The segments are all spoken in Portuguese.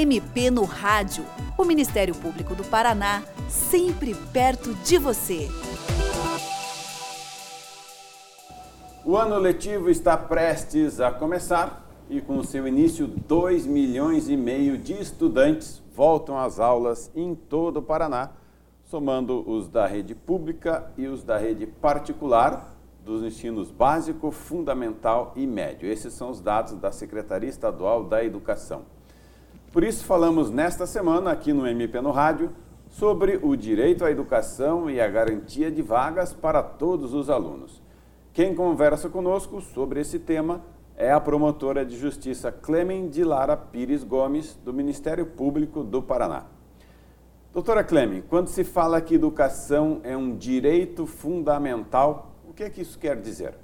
MP no Rádio. O Ministério Público do Paraná, sempre perto de você. O ano letivo está prestes a começar e com seu início, 2 milhões e meio de estudantes voltam às aulas em todo o Paraná, somando os da rede pública e os da rede particular, dos ensinos básico, fundamental e médio. Esses são os dados da Secretaria Estadual da Educação. Por isso, falamos nesta semana, aqui no MP no Rádio, sobre o direito à educação e a garantia de vagas para todos os alunos. Quem conversa conosco sobre esse tema é a promotora de justiça Clemen de Lara Pires Gomes, do Ministério Público do Paraná. Doutora Clemen, quando se fala que educação é um direito fundamental, o que é que isso quer dizer?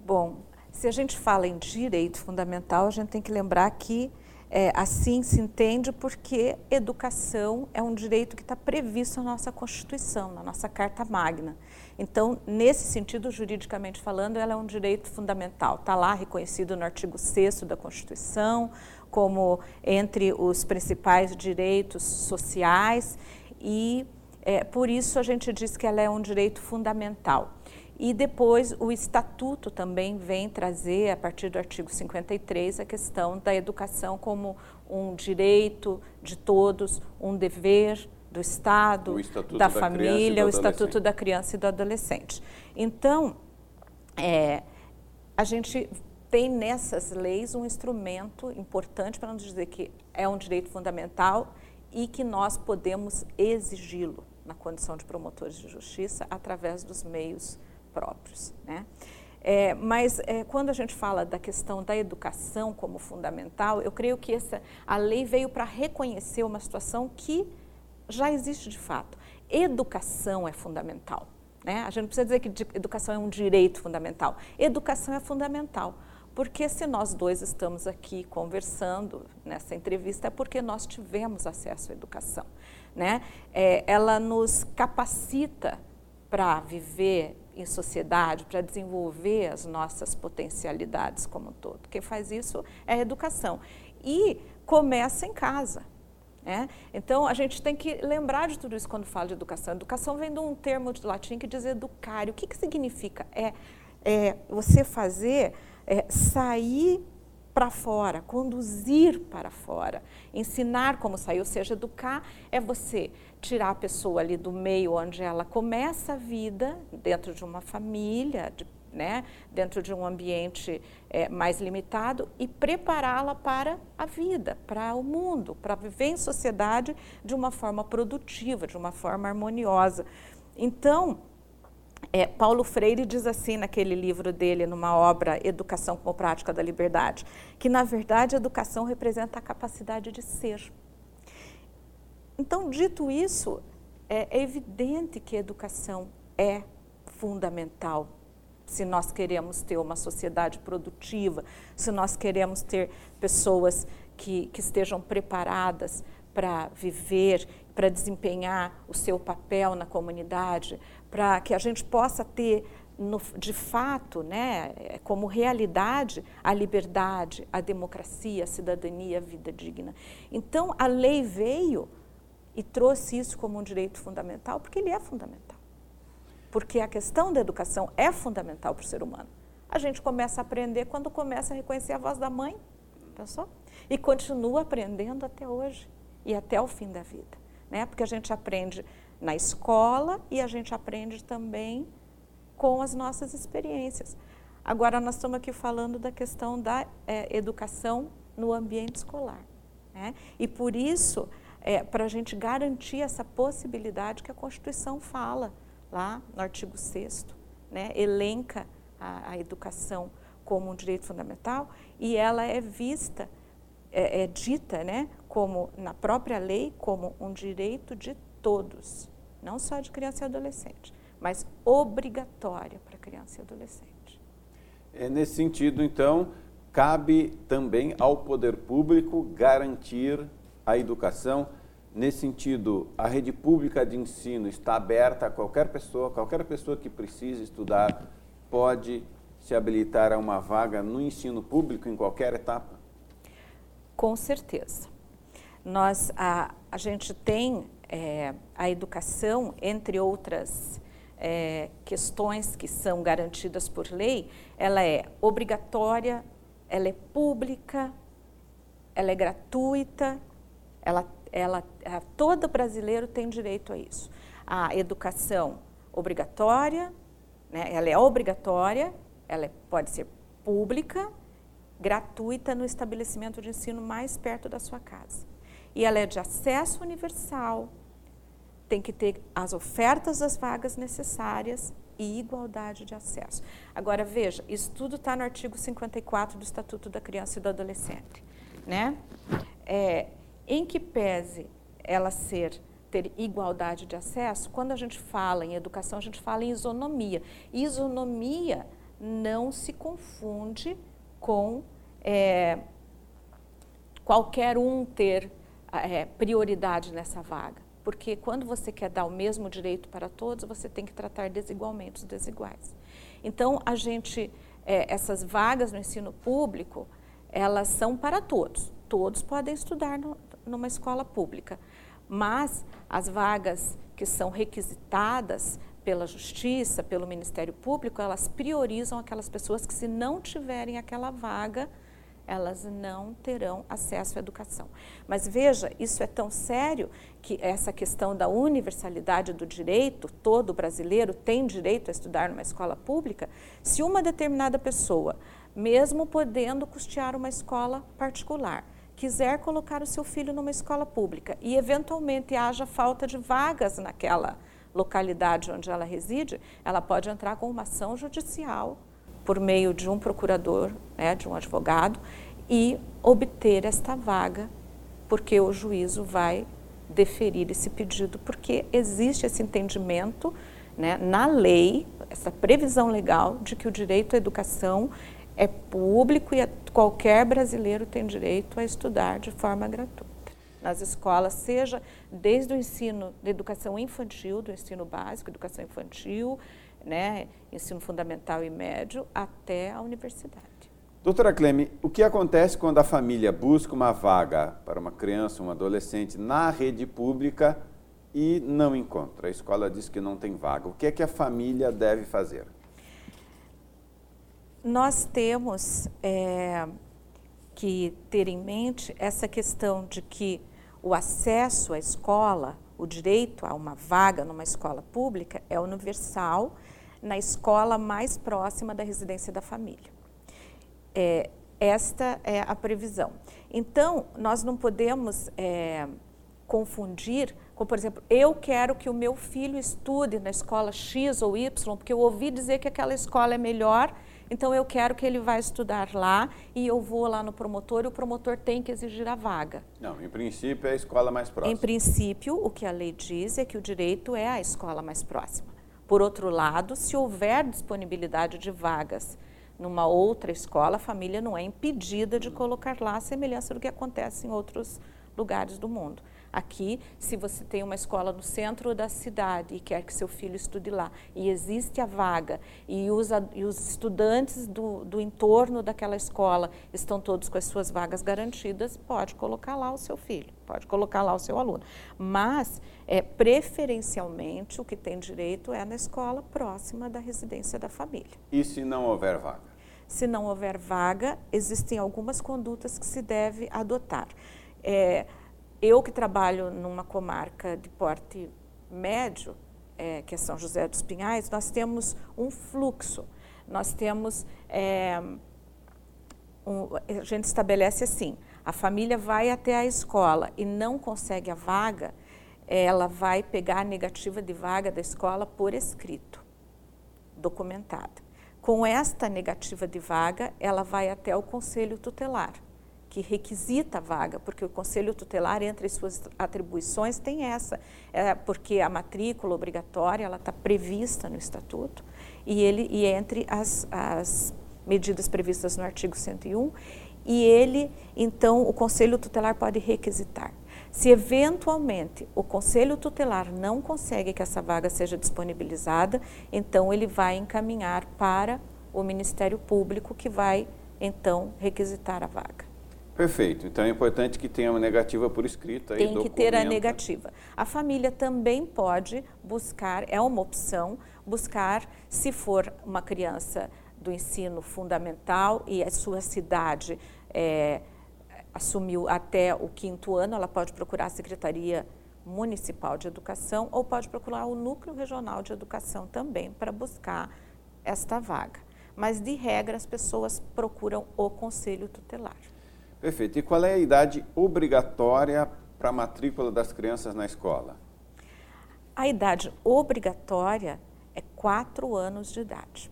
Bom, se a gente fala em direito fundamental, a gente tem que lembrar que é, assim se entende porque educação é um direito que está previsto na nossa Constituição, na nossa Carta Magna. Então, nesse sentido, juridicamente falando, ela é um direito fundamental. Está lá reconhecido no artigo 6 da Constituição, como entre os principais direitos sociais, e é, por isso a gente diz que ela é um direito fundamental. E depois o Estatuto também vem trazer, a partir do artigo 53, a questão da educação como um direito de todos, um dever do Estado, da, da, família, o Estatuto da Criança e do Adolescente. Então, é, a gente tem nessas leis um instrumento importante para nos dizer que é um direito fundamental e que nós podemos exigi-lo na condição de promotores de justiça através dos meios próprios. Né? É, mas é, quando a gente fala da questão da educação como fundamental, eu creio que essa, a lei veio para reconhecer uma situação que já existe de fato. Educação é fundamental. Né? A gente não precisa dizer que educação é um direito fundamental. Educação é fundamental. Porque se nós dois estamos aqui conversando nessa entrevista, é porque nós tivemos acesso à educação. Né? É, ela nos capacita para viver em sociedade, para desenvolver as nossas potencialidades como um todo. Quem faz isso é a educação. E começa em casa. É? Então, a gente tem que lembrar de tudo isso quando fala de educação. Educação vem de um termo de latim que diz educare. O que, que significa? É, é você fazer, é, sair para fora, conduzir para fora, ensinar como sair, ou seja, educar é você tirar a pessoa ali do meio onde ela começa a vida, dentro de uma família, de né, dentro de um ambiente é, mais limitado e prepará-la para a vida, para o mundo, para viver em sociedade de uma forma produtiva, de uma forma harmoniosa. Então, é, Paulo Freire diz assim naquele livro dele, numa obra Educação como Prática da Liberdade, que na verdade a educação representa a capacidade de ser. Então, dito isso, é, é evidente que a educação é fundamental se nós queremos ter uma sociedade produtiva, se nós queremos ter pessoas que, que estejam preparadas para viver, para desempenhar o seu papel na comunidade, para que a gente possa ter, no, de fato, né, como realidade, a liberdade, a democracia, a cidadania, a vida digna. Então, a lei veio e trouxe isso como um direito fundamental, porque ele é fundamental porque a questão da educação é fundamental para o ser humano. A gente começa a aprender quando começa a reconhecer a voz da mãe, pensou? E continua aprendendo até hoje e até o fim da vida, né? Porque a gente aprende na escola e a gente aprende também com as nossas experiências. Agora nós estamos aqui falando da questão da é, educação no ambiente escolar, né? E por isso, é, para a gente garantir essa possibilidade que a Constituição fala lá no artigo 6 né, elenca a, a, educação como um direito fundamental e ela é vista, é, é dita né, como, na própria lei, como um direito de todos, não só de criança e adolescente, mas obrigatória para criança e adolescente. É nesse sentido, então, cabe também ao poder público garantir a educação Nesse sentido, a rede pública de ensino está aberta a qualquer pessoa, qualquer pessoa que precise estudar pode se habilitar a uma vaga no ensino público em qualquer etapa? Com certeza. Nós, a, a gente tem é, a educação, entre outras é, questões que são garantidas por lei, ela é obrigatória, ela é pública, ela é gratuita, ela, ela, todo brasileiro tem direito a isso. A educação obrigatória, né, ela é obrigatória, ela é, pode ser pública, gratuita no estabelecimento de ensino mais perto da sua casa. E ela é de acesso universal, tem que ter as ofertas das vagas necessárias e igualdade de acesso. Agora, veja, isso tudo está no artigo 54 do Estatuto da Criança e do Adolescente. Né? É, em que pese ela ser ter igualdade de acesso, quando a gente fala em educação, a gente fala em isonomia. Isonomia não se confunde com é, qualquer um ter é, prioridade nessa vaga. Porque quando você quer dar o mesmo direito para todos, você tem que tratar desigualmente os desiguais. Então, a gente, é, essas vagas no ensino público, elas são para todos. Todos podem estudar no, numa escola pública. Mas as vagas que são requisitadas pela Justiça, pelo Ministério Público, elas priorizam aquelas pessoas que, se não tiverem aquela vaga, elas não terão acesso à educação. Mas veja, isso é tão sério que essa questão da universalidade do direito, todo brasileiro tem direito a estudar numa escola pública, se uma determinada pessoa, mesmo podendo custear uma escola particular, quiser colocar o seu filho numa escola pública e eventualmente haja falta de vagas naquela localidade onde ela reside, ela pode entrar com uma ação judicial por meio de um procurador, né, de um advogado, e obter esta vaga, porque o juízo vai deferir esse pedido, porque existe esse entendimento né, na lei, essa previsão legal de que o direito à educação é público e qualquer brasileiro tem direito a estudar de forma gratuita. Nas escolas, seja desde o ensino de educação infantil, do ensino básico, educação infantil, né, ensino fundamental e médio, até a universidade. Doutora Cleme, o que acontece quando a família busca uma vaga para uma criança, um adolescente na rede pública e não encontra? A escola diz que não tem vaga. O que é que a família deve fazer? Nós temos é, que ter em mente essa questão de que o acesso à escola, o direito a uma vaga numa escola pública é universal na escola mais próxima da residência da família. É, esta é a previsão. Então, nós não podemos é, confundir com, por exemplo, eu quero que o meu filho estude na escola X ou Y, porque eu ouvi dizer que aquela escola é melhor, então eu quero que ele vá estudar lá e eu vou lá no promotor e o promotor tem que exigir a vaga. Não, em princípio é a escola mais próxima. Em princípio, o que a lei diz é que o direito é a escola mais próxima. Por outro lado, se houver disponibilidade de vagas numa outra escola, a família não é impedida de colocar lá a semelhança do que acontece em outros lugares do mundo. Aqui, se você tem uma escola no centro da cidade e quer que seu filho estude lá, e existe a vaga, e os, e os estudantes do, do entorno daquela escola estão todos com as suas vagas garantidas, pode colocar lá o seu filho, pode colocar lá o seu aluno. Mas, é, preferencialmente, o que tem direito é na escola próxima da residência da família. E se não houver vaga? Se não houver vaga, existem algumas condutas que se deve adotar. É, eu que trabalho numa comarca de porte médio, é, que é São José dos Pinhais, nós temos um fluxo. Nós temos. É, um, a gente estabelece assim: a família vai até a escola e não consegue a vaga, ela vai pegar a negativa de vaga da escola por escrito, documentada. Com esta negativa de vaga, ela vai até o conselho tutelar que requisita a vaga, porque o Conselho Tutelar, entre as suas atribuições, tem essa, é, porque a matrícula obrigatória ela está prevista no Estatuto e ele e entre as, as medidas previstas no artigo 101 e ele, então, o Conselho Tutelar pode requisitar. Se eventualmente o Conselho Tutelar não consegue que essa vaga seja disponibilizada, então ele vai encaminhar para o Ministério Público, que vai então requisitar a vaga. Perfeito. Então é importante que tenha uma negativa por escrito. Tem que ter a negativa. A família também pode buscar, é uma opção, buscar, se for uma criança do ensino fundamental e a sua cidade é, assumiu até o quinto ano, ela pode procurar a Secretaria Municipal de Educação ou pode procurar o Núcleo Regional de Educação também para buscar esta vaga. Mas, de regra, as pessoas procuram o Conselho Tutelar. Perfeito. E qual é a idade obrigatória para a matrícula das crianças na escola? A idade obrigatória é quatro anos de idade.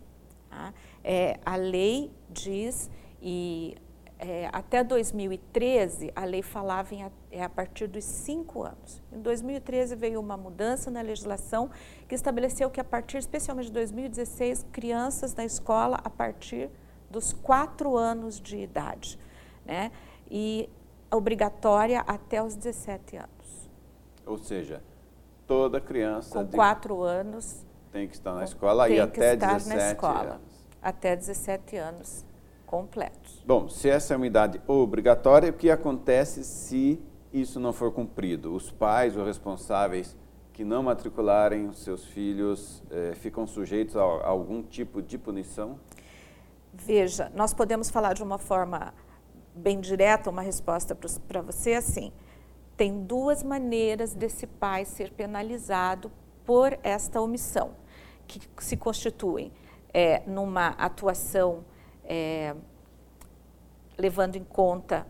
Tá? É, a lei diz, e é, até 2013 a lei falava em é a partir dos cinco anos. Em 2013 veio uma mudança na legislação que estabeleceu que a partir, especialmente de 2016, crianças na escola a partir dos quatro anos de idade né? e obrigatória até os 17 anos. Ou seja, toda criança com quatro anos tem que estar na escola e até 17 anos. Até 17 anos completos. Bom, se essa é uma idade obrigatória, o que acontece se isso não for cumprido? Os pais ou responsáveis que não matricularem os seus filhos eh, ficam sujeitos a, a algum tipo de punição? Veja, nós podemos falar de uma forma bem direta uma resposta para você assim. Tem duas maneiras desse pai ser penalizado por esta omissão, que se constituem é, numa atuação é, levando em conta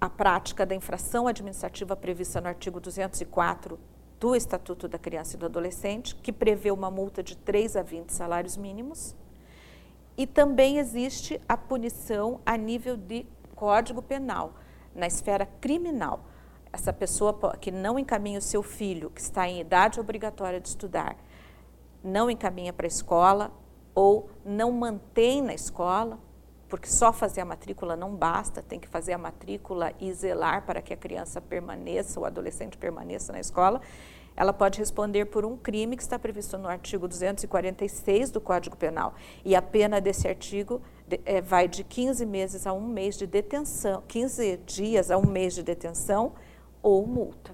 a prática da infração administrativa prevista no artigo 204 do Estatuto da Criança e do Adolescente, que prevê uma multa de 3 a 20 salários mínimos. E também existe a punição a nível de Código Penal, na esfera criminal. Essa pessoa que não encaminha o seu filho, que está em idade obrigatória de estudar, não encaminha para a escola ou não mantém na escola, porque só fazer a matrícula não basta, tem que fazer a matrícula e zelar para que a criança permaneça, o adolescente permaneça na escola ela pode responder por um crime que está previsto no artigo 246 do Código Penal. E a pena desse artigo de, é, vai de 15 meses a um mês de detenção, 15 dias a um mês de detenção ou multa.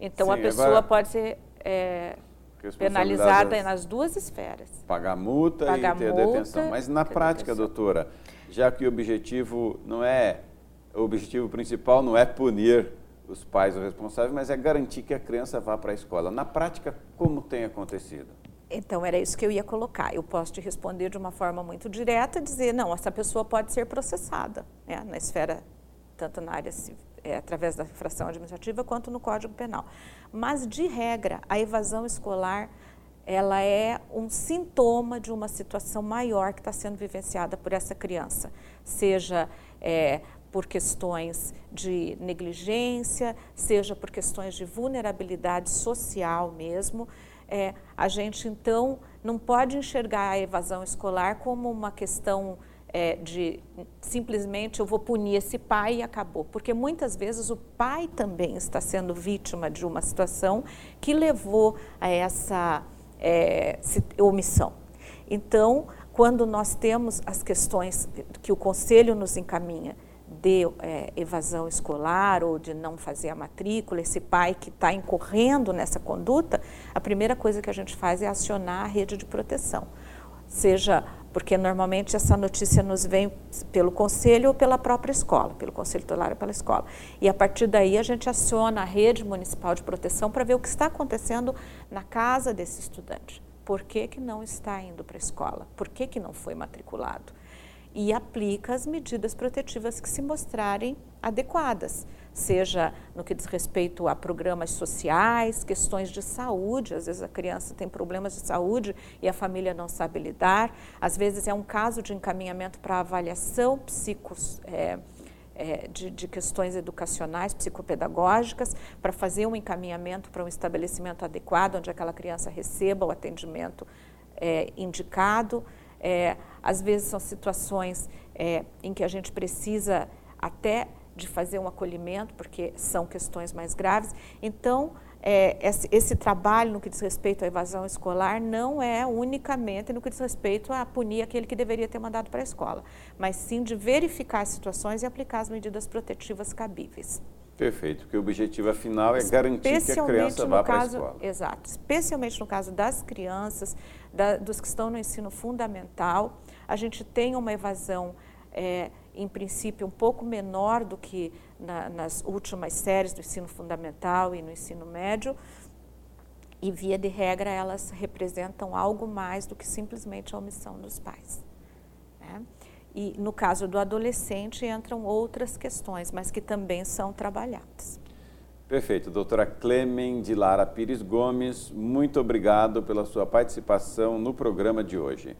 Então, Sim, a pessoa agora, pode ser é, penalizada nas duas esferas. Pagar multa Pagar e ter multa, detenção. Mas na prática, detenção. doutora, já que o objetivo não é, o objetivo principal não é punir os pais ou responsáveis, mas é garantir que a criança vá para a escola. Na prática, como tem acontecido? Então, era isso que eu ia colocar. Eu posso te responder de uma forma muito direta, dizer, não, essa pessoa pode ser processada né, na esfera, tanto na área é, através da infração administrativa, quanto no Código Penal. Mas, de regra, a evasão escolar ela é um sintoma de uma situação maior que está sendo vivenciada por essa criança, seja é, por questões de negligência, seja por questões de vulnerabilidade social mesmo. É, a gente, então, não pode enxergar a evasão escolar como uma questão é, de simplesmente eu vou punir esse pai e acabou. Porque muitas vezes o pai também está sendo vítima de uma situação que levou a essa é, omissão. Então, quando nós temos as questões que o conselho nos encaminha de é, evasão escolar ou de não fazer a matrícula, esse pai que está incorrendo nessa conduta, a primeira coisa que a gente faz é acionar a rede de proteção. Seja porque normalmente essa notícia nos vem pelo conselho ou pela própria escola, pelo conselho tutelar ou pela escola. E a partir daí a gente aciona a rede municipal de proteção para ver o que está acontecendo na casa desse estudante. Por que, que não está indo para a escola? Por que, que não foi matriculado? E aplica as medidas protetivas que se mostrarem adequadas, seja no que diz respeito a programas sociais, questões de saúde, às vezes a criança tem problemas de saúde e a família não sabe lidar, às vezes é um caso de encaminhamento para avaliação psicos, é, é, de, de, questões educacionais, psicopedagógicas, para fazer um encaminhamento para um estabelecimento adequado, onde aquela criança receba o atendimento é, indicado. É, às vezes são situações é, em que a gente precisa até de fazer um acolhimento, porque são questões mais graves. Então, é, esse, esse, trabalho no que diz respeito à evasão escolar não é unicamente no que diz respeito a punir aquele que deveria ter mandado para a escola, mas sim de verificar as situações e aplicar as medidas protetivas cabíveis. Perfeito, porque o objetivo final é garantir que a criança vá para a escola. Exato, especialmente no caso das crianças, da, dos que estão no ensino fundamental, a gente tem uma evasão é, em princípio, um pouco menor do que na, nas últimas séries do ensino fundamental e no ensino médio, e, via de regra, elas representam algo mais do que simplesmente a omissão dos pais. Né? E, no caso do adolescente, entram outras questões, mas que também são trabalhadas. Perfeito. Doutora Clemen de Lara Pires Gomes, muito obrigado pela sua participação no programa de hoje.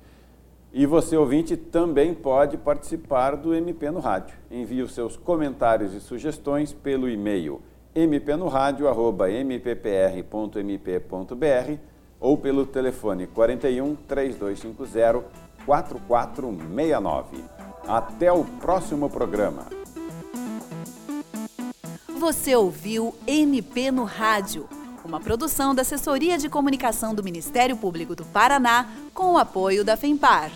E você, ouvinte, também pode participar do MP no Rádio. Envie os seus comentários e sugestões pelo e-mail mpnoradio.mppr.mp.br ou pelo telefone 41 3250 4469. Até o próximo programa. Você ouviu MP no Rádio, uma produção da Assessoria de Comunicação do Ministério Público do Paraná com o apoio da FEMPAR.